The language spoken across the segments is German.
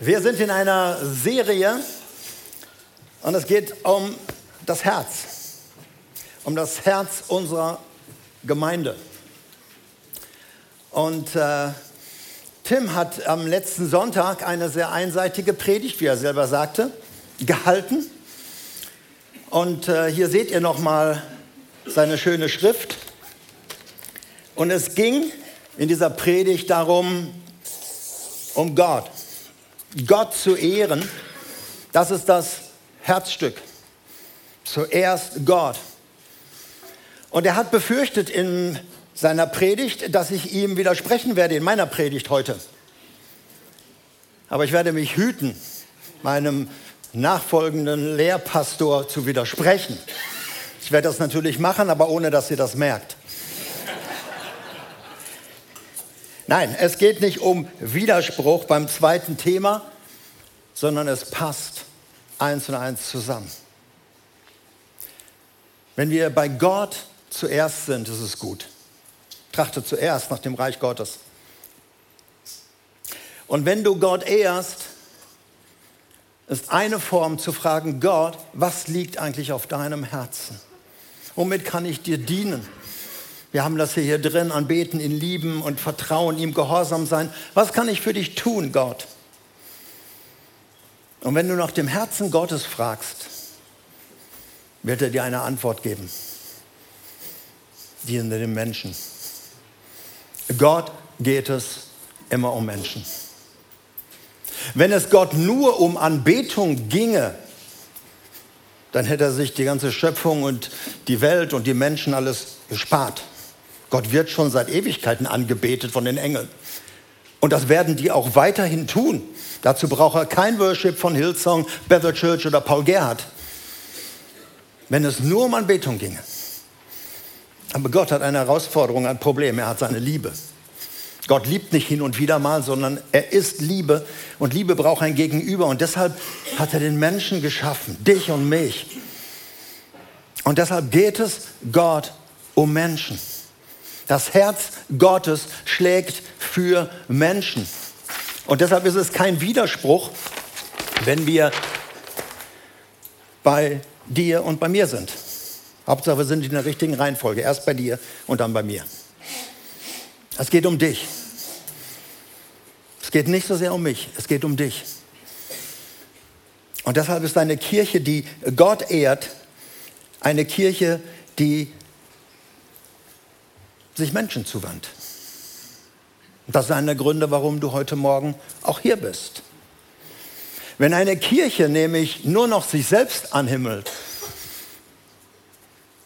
Wir sind in einer Serie und es geht um das Herz, um das Herz unserer Gemeinde. Und äh, Tim hat am letzten Sonntag eine sehr einseitige Predigt, wie er selber sagte, gehalten. Und äh, hier seht ihr nochmal seine schöne Schrift. Und es ging in dieser Predigt darum, um Gott. Gott zu ehren, das ist das Herzstück. Zuerst Gott. Und er hat befürchtet in seiner Predigt, dass ich ihm widersprechen werde in meiner Predigt heute. Aber ich werde mich hüten, meinem nachfolgenden Lehrpastor zu widersprechen. Ich werde das natürlich machen, aber ohne dass ihr das merkt. Nein, es geht nicht um Widerspruch beim zweiten Thema, sondern es passt eins und eins zusammen. Wenn wir bei Gott zuerst sind, ist es gut. Trachte zuerst nach dem Reich Gottes. Und wenn du Gott ehrst, ist eine Form zu fragen, Gott, was liegt eigentlich auf deinem Herzen? Womit kann ich dir dienen? Wir haben das hier, drin, anbeten, ihn lieben und vertrauen, ihm gehorsam sein. Was kann ich für dich tun, Gott? Und wenn du nach dem Herzen Gottes fragst, wird er dir eine Antwort geben. Dienende dem Menschen. Gott geht es immer um Menschen. Wenn es Gott nur um Anbetung ginge, dann hätte er sich die ganze Schöpfung und die Welt und die Menschen alles gespart. Gott wird schon seit Ewigkeiten angebetet von den Engeln. Und das werden die auch weiterhin tun. Dazu braucht er kein Worship von Hillsong, Bethel Church oder Paul Gerhardt. Wenn es nur um Anbetung ginge. Aber Gott hat eine Herausforderung, ein Problem. Er hat seine Liebe. Gott liebt nicht hin und wieder mal, sondern er ist Liebe und Liebe braucht ein Gegenüber. Und deshalb hat er den Menschen geschaffen, dich und mich. Und deshalb geht es Gott um Menschen. Das Herz Gottes schlägt für Menschen. Und deshalb ist es kein Widerspruch, wenn wir bei dir und bei mir sind. Hauptsache, wir sind in der richtigen Reihenfolge. Erst bei dir und dann bei mir. Es geht um dich. Es geht nicht so sehr um mich, es geht um dich. Und deshalb ist eine Kirche, die Gott ehrt, eine Kirche, die sich Menschen zuwandt. Das ist einer der Gründe, warum du heute Morgen auch hier bist. Wenn eine Kirche nämlich nur noch sich selbst anhimmelt,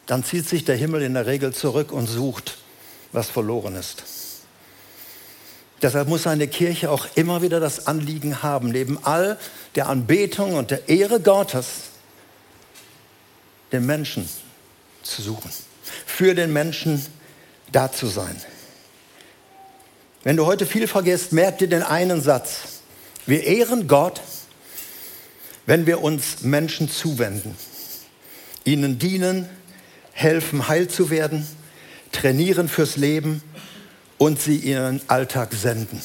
dann zieht sich der Himmel in der Regel zurück und sucht, was verloren ist. Deshalb muss eine Kirche auch immer wieder das Anliegen haben, neben all der Anbetung und der Ehre Gottes, den Menschen zu suchen, für den Menschen da zu sein. Wenn du heute viel vergisst, merk dir den einen Satz. Wir ehren Gott, wenn wir uns Menschen zuwenden, ihnen dienen, helfen, heil zu werden, trainieren fürs Leben und sie ihren Alltag senden.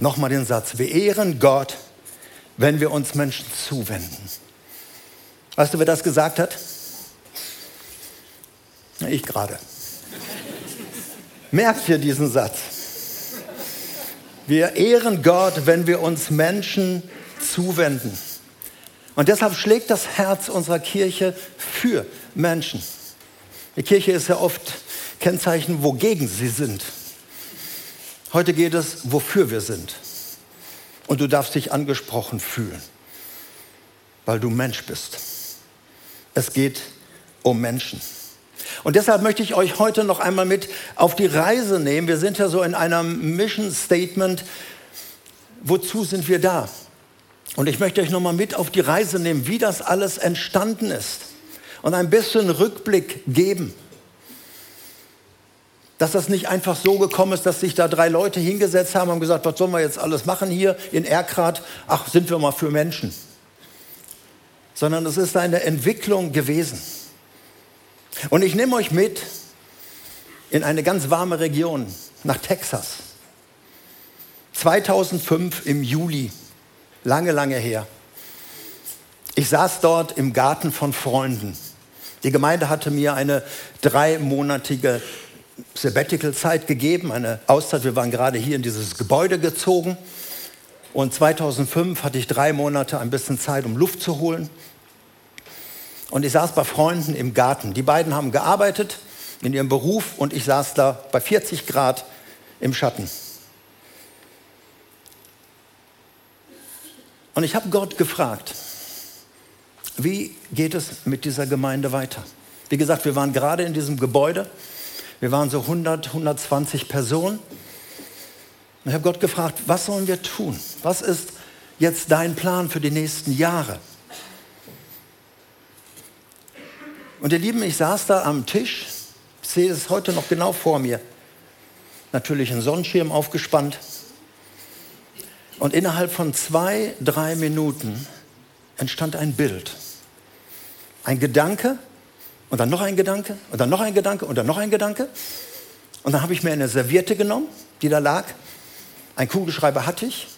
Nochmal den Satz. Wir ehren Gott, wenn wir uns Menschen zuwenden. Weißt du, wer das gesagt hat? Ich gerade. Merkt ihr diesen Satz? Wir ehren Gott, wenn wir uns Menschen zuwenden. Und deshalb schlägt das Herz unserer Kirche für Menschen. Die Kirche ist ja oft Kennzeichen, wogegen sie sind. Heute geht es, wofür wir sind. Und du darfst dich angesprochen fühlen, weil du Mensch bist. Es geht um Menschen. Und deshalb möchte ich euch heute noch einmal mit auf die Reise nehmen. Wir sind ja so in einem Mission Statement. Wozu sind wir da? Und ich möchte euch noch mal mit auf die Reise nehmen, wie das alles entstanden ist und ein bisschen Rückblick geben. Dass das nicht einfach so gekommen ist, dass sich da drei Leute hingesetzt haben und gesagt, was sollen wir jetzt alles machen hier in Erkrad? Ach, sind wir mal für Menschen. Sondern es ist eine Entwicklung gewesen. Und ich nehme euch mit in eine ganz warme Region, nach Texas. 2005 im Juli, lange, lange her. Ich saß dort im Garten von Freunden. Die Gemeinde hatte mir eine dreimonatige Sabbatical-Zeit gegeben, eine Auszeit. Wir waren gerade hier in dieses Gebäude gezogen. Und 2005 hatte ich drei Monate ein bisschen Zeit, um Luft zu holen. Und ich saß bei Freunden im Garten. Die beiden haben gearbeitet in ihrem Beruf und ich saß da bei 40 Grad im Schatten. Und ich habe Gott gefragt, wie geht es mit dieser Gemeinde weiter? Wie gesagt, wir waren gerade in diesem Gebäude. Wir waren so 100, 120 Personen. Und ich habe Gott gefragt, was sollen wir tun? Was ist jetzt dein Plan für die nächsten Jahre? Und ihr Lieben, ich saß da am Tisch, sehe es heute noch genau vor mir. Natürlich ein Sonnenschirm aufgespannt. Und innerhalb von zwei, drei Minuten entstand ein Bild. Ein Gedanke und dann noch ein Gedanke und dann noch ein Gedanke und dann noch ein Gedanke. Und dann habe ich mir eine Serviette genommen, die da lag. Ein Kugelschreiber hatte ich.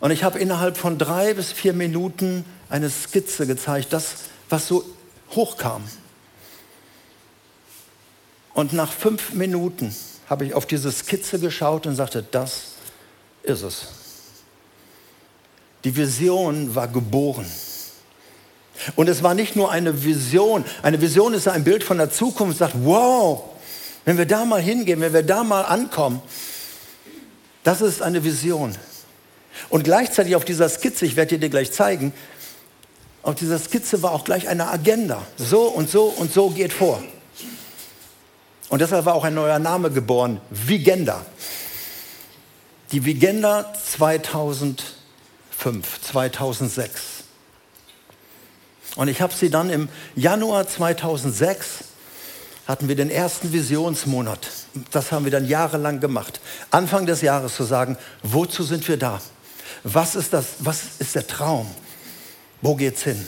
Und ich habe innerhalb von drei bis vier Minuten eine Skizze gezeigt, das, was so hochkam. Und nach fünf Minuten habe ich auf diese Skizze geschaut und sagte, das ist es. Die Vision war geboren. Und es war nicht nur eine Vision. Eine Vision ist ein Bild von der Zukunft, sagt, wow, wenn wir da mal hingehen, wenn wir da mal ankommen, das ist eine Vision. Und gleichzeitig auf dieser Skizze, ich werde dir gleich zeigen, auf dieser Skizze war auch gleich eine Agenda. So und so und so geht vor. Und deshalb war auch ein neuer Name geboren, Vigenda. Die Vigenda 2005, 2006. Und ich habe sie dann im Januar 2006, hatten wir den ersten Visionsmonat. Das haben wir dann jahrelang gemacht. Anfang des Jahres zu sagen, wozu sind wir da? Was ist, das, was ist der Traum? Wo geht's hin?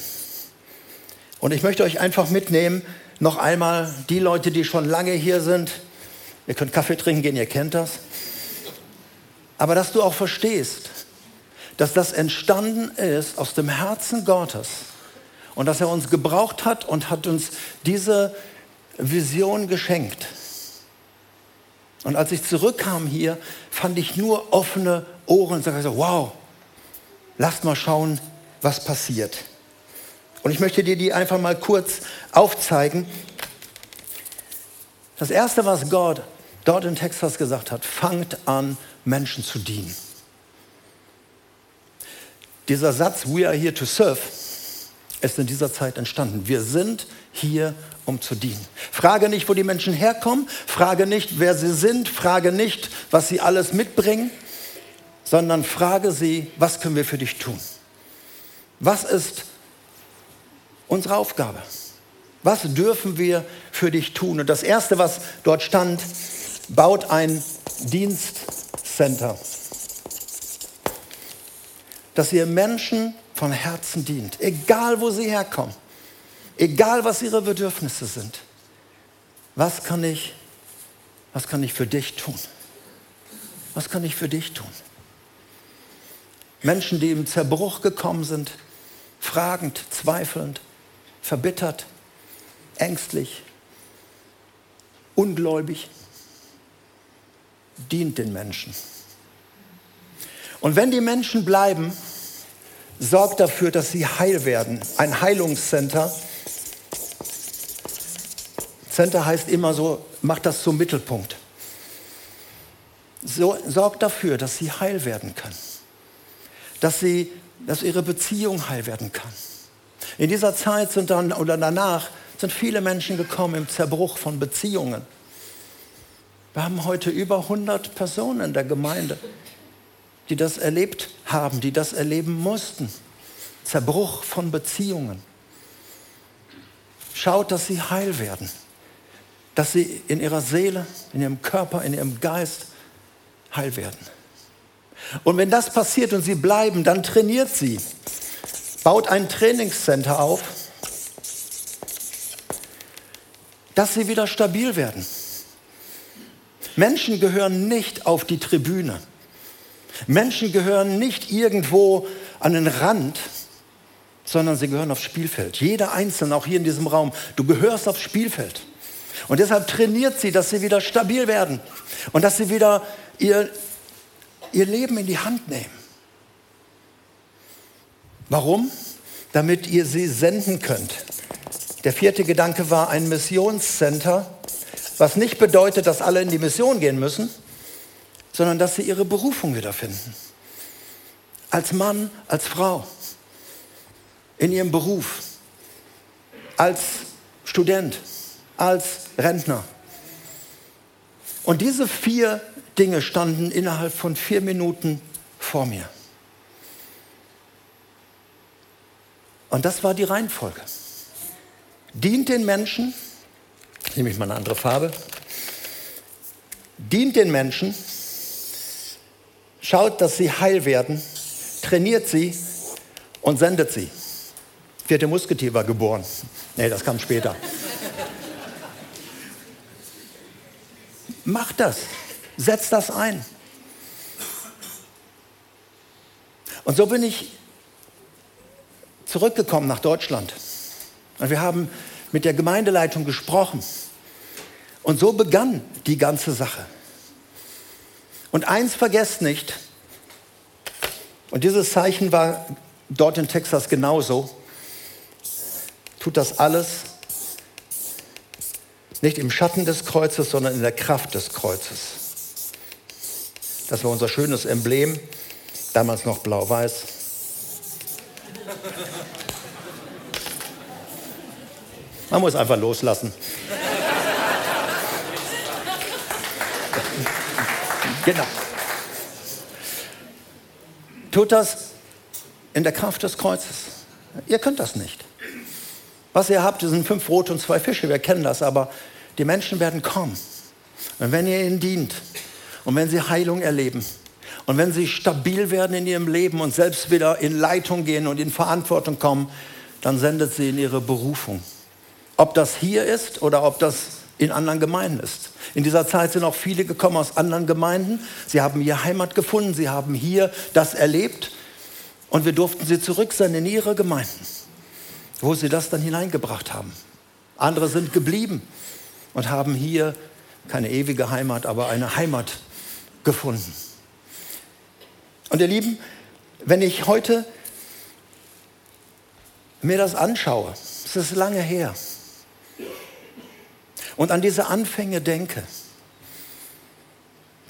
Und ich möchte euch einfach mitnehmen, noch einmal die Leute, die schon lange hier sind. Ihr könnt Kaffee trinken gehen, ihr kennt das. Aber dass du auch verstehst, dass das entstanden ist aus dem Herzen Gottes und dass er uns gebraucht hat und hat uns diese Vision geschenkt. Und als ich zurückkam hier, fand ich nur offene Ohren und sagte, wow, lasst mal schauen, was passiert. Und ich möchte dir die einfach mal kurz aufzeigen. Das Erste, was Gott dort in Texas gesagt hat, fangt an, Menschen zu dienen. Dieser Satz, we are here to serve, ist in dieser Zeit entstanden. Wir sind hier, um zu dienen. Frage nicht, wo die Menschen herkommen, frage nicht, wer sie sind, frage nicht, was sie alles mitbringen, sondern frage sie, was können wir für dich tun? Was ist unsere Aufgabe? Was dürfen wir für dich tun? Und das Erste, was dort stand, baut ein Dienstcenter, dass ihr Menschen von Herzen dient, egal wo sie herkommen, egal was ihre Bedürfnisse sind. Was kann ich, was kann ich für dich tun? Was kann ich für dich tun? Menschen, die im Zerbruch gekommen sind, fragend, zweifelnd, verbittert, ängstlich, ungläubig, dient den Menschen. Und wenn die Menschen bleiben, sorgt dafür, dass sie heil werden. Ein Heilungscenter. Center heißt immer so, macht das zum Mittelpunkt. So, sorgt dafür, dass sie heil werden können. Dass sie dass ihre Beziehung heil werden kann. In dieser Zeit sind dann oder danach sind viele Menschen gekommen im Zerbruch von Beziehungen. Wir haben heute über 100 Personen in der Gemeinde, die das erlebt haben, die das erleben mussten. Zerbruch von Beziehungen. Schaut, dass sie heil werden, dass sie in ihrer Seele, in ihrem Körper, in ihrem Geist heil werden. Und wenn das passiert und sie bleiben, dann trainiert sie. Baut ein Trainingscenter auf, dass sie wieder stabil werden. Menschen gehören nicht auf die Tribüne. Menschen gehören nicht irgendwo an den Rand, sondern sie gehören aufs Spielfeld. Jeder Einzelne, auch hier in diesem Raum, du gehörst aufs Spielfeld. Und deshalb trainiert sie, dass sie wieder stabil werden und dass sie wieder ihr, ihr Leben in die Hand nehmen. Warum? Damit ihr sie senden könnt. Der vierte Gedanke war ein Missionscenter, was nicht bedeutet, dass alle in die Mission gehen müssen, sondern dass sie ihre Berufung wiederfinden. Als Mann, als Frau, in ihrem Beruf, als Student, als Rentner. Und diese vier Dinge standen innerhalb von vier Minuten vor mir. Und das war die Reihenfolge. Dient den Menschen, nehme ich mal eine andere Farbe, dient den Menschen, schaut, dass sie heil werden, trainiert sie und sendet sie. Vierte Musketier war geboren. Nee, das kam später. Mach das. Setz das ein. Und so bin ich zurückgekommen nach Deutschland. Und wir haben mit der Gemeindeleitung gesprochen. Und so begann die ganze Sache. Und eins vergesst nicht, und dieses Zeichen war dort in Texas genauso, tut das alles nicht im Schatten des Kreuzes, sondern in der Kraft des Kreuzes. Das war unser schönes Emblem, damals noch blau-weiß. Man muss einfach loslassen. genau. Tut das in der Kraft des Kreuzes. Ihr könnt das nicht. Was ihr habt, sind fünf Brote und zwei Fische. Wir kennen das, aber die Menschen werden kommen. Und wenn ihr ihnen dient und wenn sie Heilung erleben und wenn sie stabil werden in ihrem Leben und selbst wieder in Leitung gehen und in Verantwortung kommen, dann sendet sie in ihre Berufung. Ob das hier ist oder ob das in anderen Gemeinden ist. In dieser Zeit sind auch viele gekommen aus anderen Gemeinden. Sie haben hier Heimat gefunden, sie haben hier das erlebt und wir durften sie zurücksenden in ihre Gemeinden, wo sie das dann hineingebracht haben. Andere sind geblieben und haben hier keine ewige Heimat, aber eine Heimat gefunden. Und ihr Lieben, wenn ich heute mir das anschaue, es ist lange her, und an diese Anfänge denke,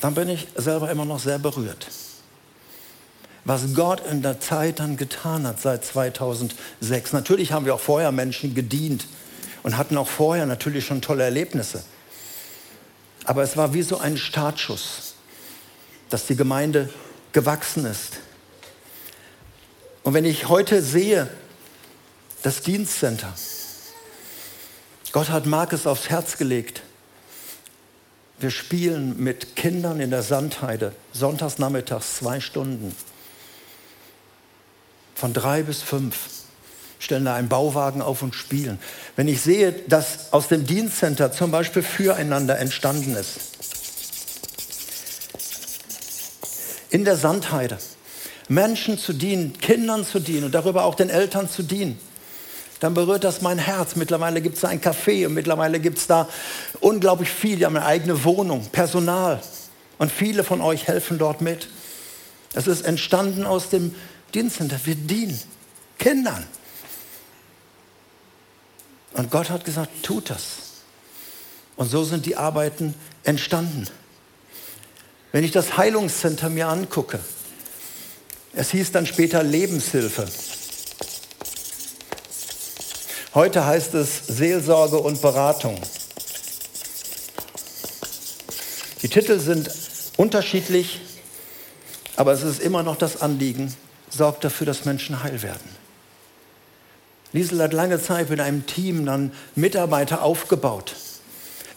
dann bin ich selber immer noch sehr berührt. Was Gott in der Zeit dann getan hat seit 2006. Natürlich haben wir auch vorher Menschen gedient und hatten auch vorher natürlich schon tolle Erlebnisse. Aber es war wie so ein Startschuss, dass die Gemeinde gewachsen ist. Und wenn ich heute sehe, das Dienstcenter, Gott hat Markus aufs Herz gelegt. Wir spielen mit Kindern in der Sandheide, sonntags nachmittags zwei Stunden. Von drei bis fünf stellen da einen Bauwagen auf und spielen. Wenn ich sehe, dass aus dem Dienstcenter zum Beispiel füreinander entstanden ist, in der Sandheide, Menschen zu dienen, Kindern zu dienen und darüber auch den Eltern zu dienen dann berührt das mein Herz. Mittlerweile gibt es da ein Café und mittlerweile gibt es da unglaublich viel. Die haben eine eigene Wohnung, Personal. Und viele von euch helfen dort mit. Es ist entstanden aus dem Dienstcenter. Wir dienen Kindern. Und Gott hat gesagt, tut das. Und so sind die Arbeiten entstanden. Wenn ich das Heilungscenter mir angucke, es hieß dann später Lebenshilfe. Heute heißt es Seelsorge und Beratung. Die Titel sind unterschiedlich, aber es ist immer noch das Anliegen, sorgt dafür, dass Menschen heil werden. Liesel hat lange Zeit mit einem Team dann Mitarbeiter aufgebaut.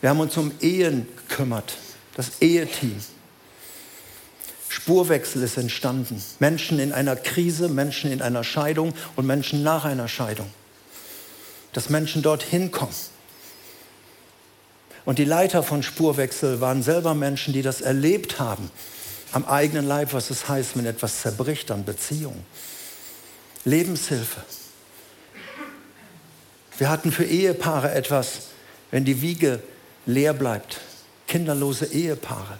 Wir haben uns um Ehen gekümmert, das Eheteam. Spurwechsel ist entstanden. Menschen in einer Krise, Menschen in einer Scheidung und Menschen nach einer Scheidung dass Menschen dorthin kommen. Und die Leiter von Spurwechsel waren selber Menschen, die das erlebt haben, am eigenen Leib, was es heißt, wenn etwas zerbricht an Beziehungen. Lebenshilfe. Wir hatten für Ehepaare etwas, wenn die Wiege leer bleibt, kinderlose Ehepaare.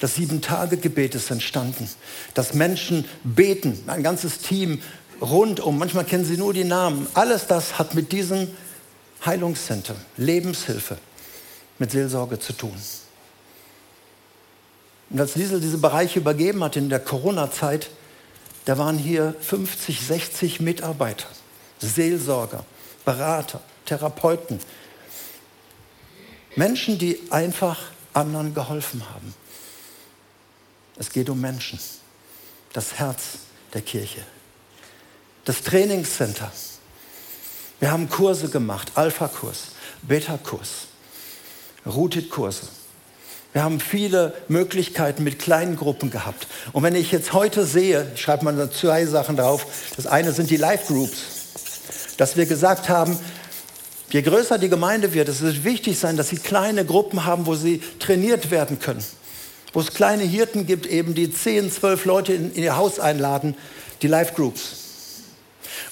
Das Sieben-Tage-Gebet ist entstanden, dass Menschen beten, ein ganzes Team rundum, manchmal kennen sie nur die Namen. Alles das hat mit diesem Heilungscenter, Lebenshilfe, mit Seelsorge zu tun. Und als Liesel diese Bereiche übergeben hat in der Corona-Zeit, da waren hier 50, 60 Mitarbeiter, Seelsorger, Berater, Therapeuten. Menschen, die einfach anderen geholfen haben. Es geht um Menschen, das Herz der Kirche. Das Trainingscenter. Wir haben Kurse gemacht, Alpha-Kurs, Beta-Kurs, Rooted-Kurse. Wir haben viele Möglichkeiten mit kleinen Gruppen gehabt. Und wenn ich jetzt heute sehe, ich schreibe mal zwei Sachen drauf. Das eine sind die Live-Groups, dass wir gesagt haben, je größer die Gemeinde wird, es wird wichtig sein, dass sie kleine Gruppen haben, wo sie trainiert werden können. Wo es kleine Hirten gibt, eben die 10, 12 Leute in, in ihr Haus einladen, die Live-Groups.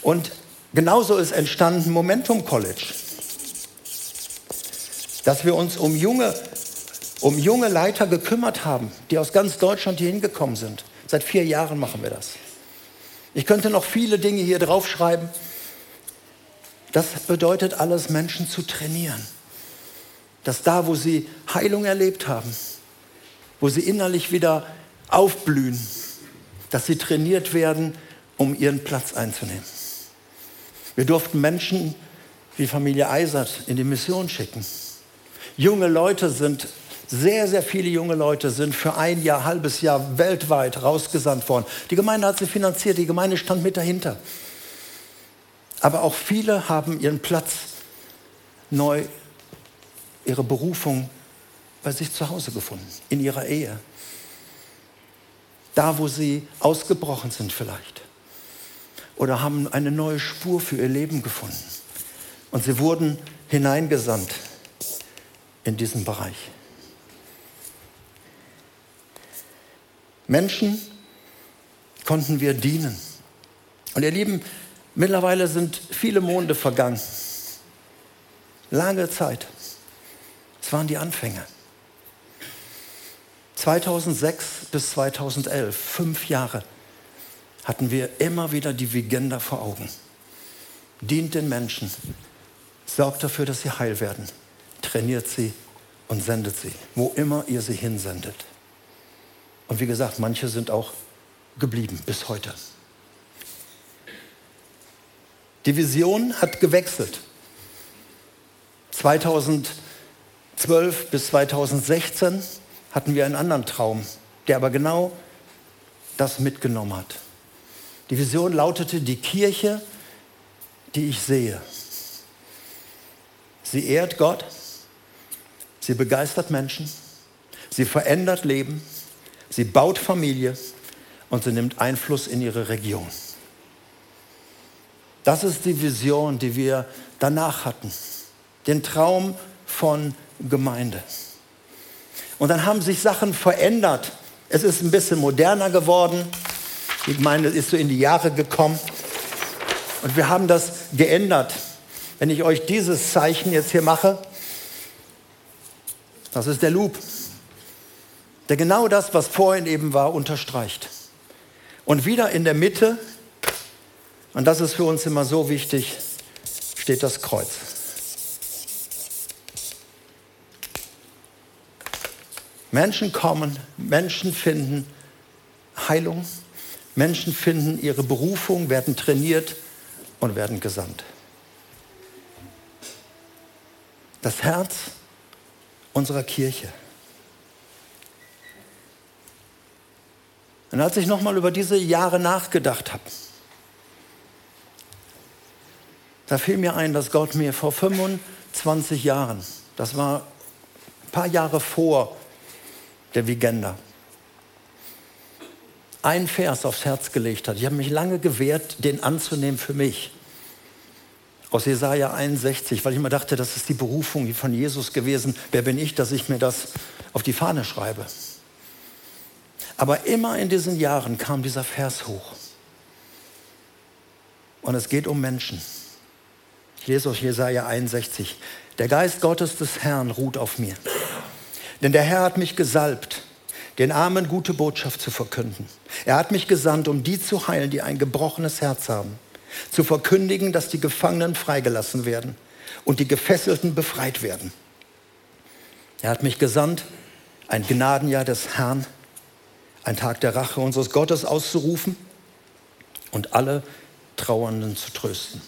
Und genauso ist entstanden Momentum College. Dass wir uns um junge um junge Leiter gekümmert haben, die aus ganz Deutschland hier hingekommen sind. Seit vier Jahren machen wir das. Ich könnte noch viele Dinge hier draufschreiben. Das bedeutet alles, Menschen zu trainieren. Dass da, wo sie Heilung erlebt haben, wo sie innerlich wieder aufblühen, dass sie trainiert werden, um ihren Platz einzunehmen. Wir durften Menschen wie Familie Eisert in die Mission schicken. Junge Leute sind sehr, sehr viele junge Leute sind für ein Jahr, halbes Jahr weltweit rausgesandt worden. Die Gemeinde hat sie finanziert, die Gemeinde stand mit dahinter. Aber auch viele haben ihren Platz neu, ihre Berufung bei sich zu Hause gefunden, in ihrer Ehe. Da, wo sie ausgebrochen sind vielleicht. Oder haben eine neue Spur für ihr Leben gefunden. Und sie wurden hineingesandt in diesen Bereich. Menschen konnten wir dienen. Und ihr Lieben, mittlerweile sind viele Monde vergangen. Lange Zeit. Es waren die Anfänge. 2006 bis 2011, fünf Jahre, hatten wir immer wieder die Vigenda vor Augen. Dient den Menschen, sorgt dafür, dass sie heil werden, trainiert sie und sendet sie, wo immer ihr sie hinsendet. Und wie gesagt, manche sind auch geblieben bis heute. Die Vision hat gewechselt. 2012 bis 2016 hatten wir einen anderen Traum, der aber genau das mitgenommen hat. Die Vision lautete, die Kirche, die ich sehe. Sie ehrt Gott, sie begeistert Menschen, sie verändert Leben, Sie baut Familie und sie nimmt Einfluss in ihre Region. Das ist die Vision, die wir danach hatten. Den Traum von Gemeinde. Und dann haben sich Sachen verändert. Es ist ein bisschen moderner geworden. Die Gemeinde ist so in die Jahre gekommen. Und wir haben das geändert. Wenn ich euch dieses Zeichen jetzt hier mache, das ist der Loop der genau das, was vorhin eben war, unterstreicht. Und wieder in der Mitte, und das ist für uns immer so wichtig, steht das Kreuz. Menschen kommen, Menschen finden Heilung, Menschen finden ihre Berufung, werden trainiert und werden gesandt. Das Herz unserer Kirche. Und als ich nochmal über diese Jahre nachgedacht habe, da fiel mir ein, dass Gott mir vor 25 Jahren, das war ein paar Jahre vor der Vigenda, ein Vers aufs Herz gelegt hat. Ich habe mich lange gewehrt, den anzunehmen für mich. Aus Jesaja 61, weil ich immer dachte, das ist die Berufung von Jesus gewesen. Wer bin ich, dass ich mir das auf die Fahne schreibe? Aber immer in diesen Jahren kam dieser Vers hoch. Und es geht um Menschen. Ich lese aus Jesaja 61. Der Geist Gottes des Herrn ruht auf mir. Denn der Herr hat mich gesalbt, den Armen gute Botschaft zu verkünden. Er hat mich gesandt, um die zu heilen, die ein gebrochenes Herz haben, zu verkündigen, dass die Gefangenen freigelassen werden und die Gefesselten befreit werden. Er hat mich gesandt, ein Gnadenjahr des Herrn, ein Tag der Rache unseres Gottes auszurufen und alle Trauernden zu trösten.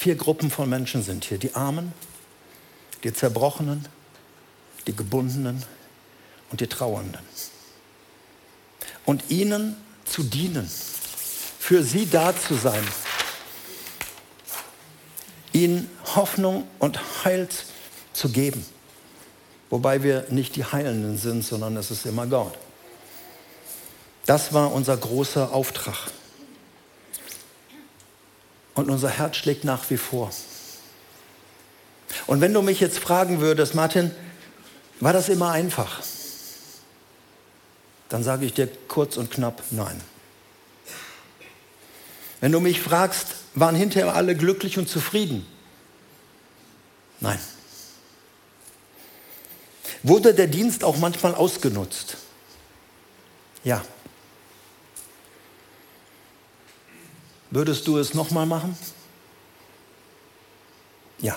Vier Gruppen von Menschen sind hier. Die Armen, die Zerbrochenen, die Gebundenen und die Trauernden. Und ihnen zu dienen, für sie da zu sein, ihnen Hoffnung und Heil zu geben. Wobei wir nicht die Heilenden sind, sondern es ist immer Gott. Das war unser großer Auftrag. Und unser Herz schlägt nach wie vor. Und wenn du mich jetzt fragen würdest, Martin, war das immer einfach? Dann sage ich dir kurz und knapp nein. Wenn du mich fragst, waren hinterher alle glücklich und zufrieden? Nein. Wurde der Dienst auch manchmal ausgenutzt? Ja. Würdest du es nochmal machen? Ja.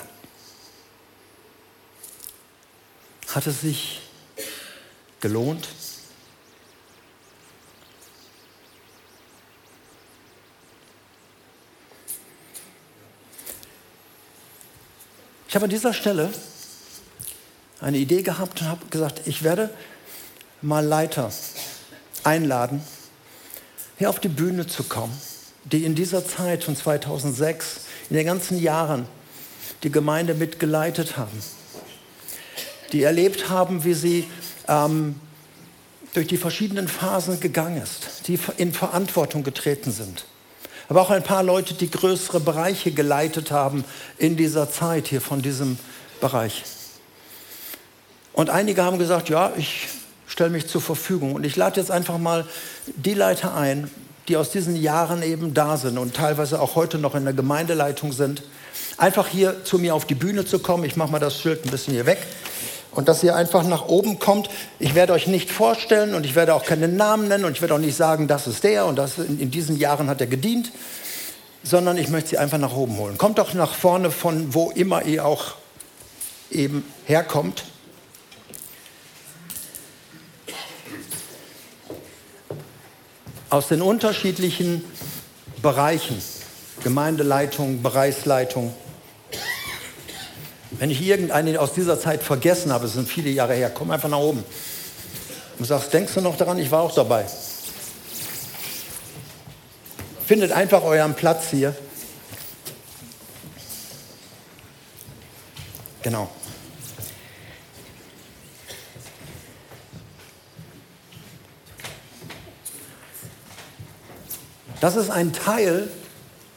Hat es sich gelohnt? Ich habe an dieser Stelle eine Idee gehabt und habe gesagt, ich werde mal Leiter einladen, hier auf die Bühne zu kommen die in dieser Zeit von 2006, in den ganzen Jahren die Gemeinde mitgeleitet haben, die erlebt haben, wie sie ähm, durch die verschiedenen Phasen gegangen ist, die in Verantwortung getreten sind. Aber auch ein paar Leute, die größere Bereiche geleitet haben in dieser Zeit hier von diesem Bereich. Und einige haben gesagt, ja, ich stelle mich zur Verfügung. Und ich lade jetzt einfach mal die Leiter ein, die aus diesen Jahren eben da sind und teilweise auch heute noch in der Gemeindeleitung sind, einfach hier zu mir auf die Bühne zu kommen. Ich mache mal das Schild ein bisschen hier weg. Und dass ihr einfach nach oben kommt. Ich werde euch nicht vorstellen und ich werde auch keinen Namen nennen und ich werde auch nicht sagen, das ist der und das in, in diesen Jahren hat er gedient, sondern ich möchte sie einfach nach oben holen. Kommt doch nach vorne von wo immer ihr auch eben herkommt. Aus den unterschiedlichen Bereichen, Gemeindeleitung, Bereichsleitung. Wenn ich irgendeinen aus dieser Zeit vergessen habe, es sind viele Jahre her, komm einfach nach oben und sagst, denkst du noch daran, ich war auch dabei. Findet einfach euren Platz hier. Genau. Das ist ein Teil,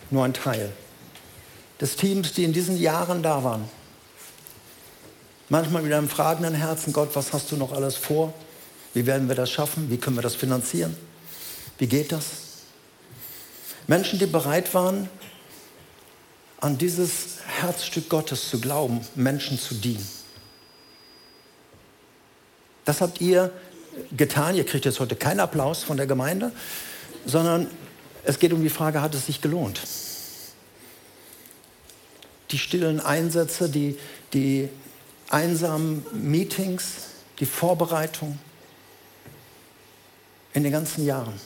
nur ein Teil des Teams, die in diesen Jahren da waren. Manchmal mit einem fragenden Herzen, Gott, was hast du noch alles vor? Wie werden wir das schaffen? Wie können wir das finanzieren? Wie geht das? Menschen, die bereit waren, an dieses Herzstück Gottes zu glauben, Menschen zu dienen. Das habt ihr getan. Ihr kriegt jetzt heute keinen Applaus von der Gemeinde, sondern es geht um die Frage, hat es sich gelohnt? Die stillen Einsätze, die, die einsamen Meetings, die Vorbereitung in den ganzen Jahren.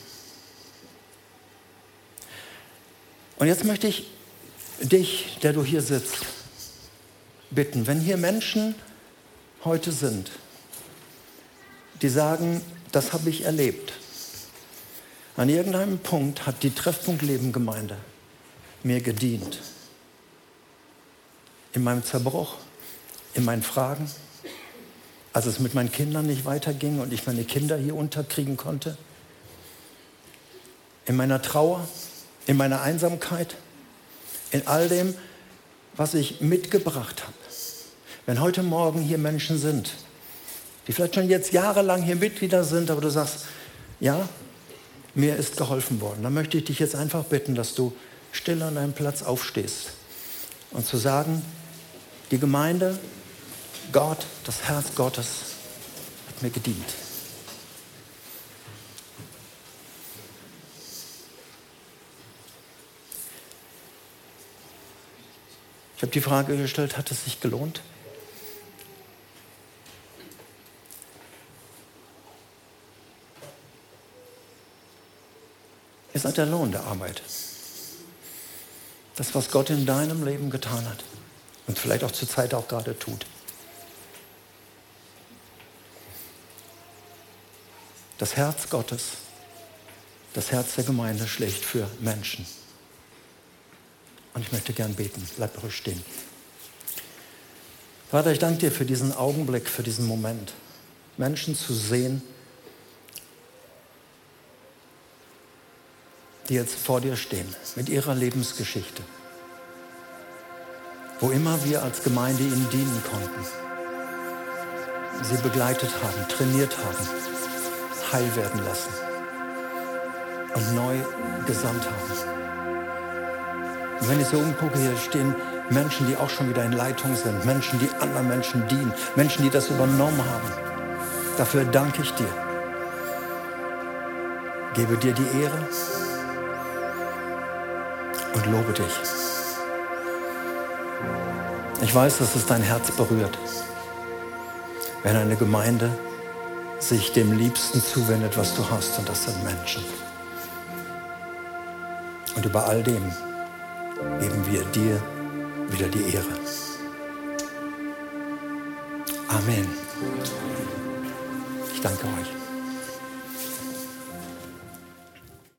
Und jetzt möchte ich dich, der du hier sitzt, bitten, wenn hier Menschen heute sind, die sagen, das habe ich erlebt, an irgendeinem Punkt hat die Treffpunkt Leben Gemeinde mir gedient. In meinem Zerbruch, in meinen Fragen, als es mit meinen Kindern nicht weiterging und ich meine Kinder hier unterkriegen konnte, in meiner Trauer, in meiner Einsamkeit, in all dem, was ich mitgebracht habe. Wenn heute Morgen hier Menschen sind, die vielleicht schon jetzt jahrelang hier Mitglieder sind, aber du sagst, ja, mir ist geholfen worden. Dann möchte ich dich jetzt einfach bitten, dass du still an deinem Platz aufstehst und zu sagen, die Gemeinde, Gott, das Herz Gottes hat mir gedient. Ich habe die Frage gestellt, hat es sich gelohnt? Ihr seid der Lohn der Arbeit. Das, was Gott in deinem Leben getan hat und vielleicht auch zur Zeit auch gerade tut. Das Herz Gottes, das Herz der Gemeinde schlägt für Menschen. Und ich möchte gern beten. Bleib ruhig stehen. Vater, ich danke dir für diesen Augenblick, für diesen Moment. Menschen zu sehen, die jetzt vor dir stehen, mit ihrer Lebensgeschichte. Wo immer wir als Gemeinde ihnen dienen konnten, sie begleitet haben, trainiert haben, heil werden lassen und neu gesandt haben. Und wenn ich so umgucke, hier stehen Menschen, die auch schon wieder in Leitung sind, Menschen, die anderen Menschen dienen, Menschen, die das übernommen haben. Dafür danke ich dir. Gebe dir die Ehre und lobe dich. Ich weiß, dass es dein Herz berührt, wenn eine Gemeinde sich dem Liebsten zuwendet, was du hast, und das sind Menschen. Und über all dem geben wir dir wieder die Ehre. Amen. Ich danke euch.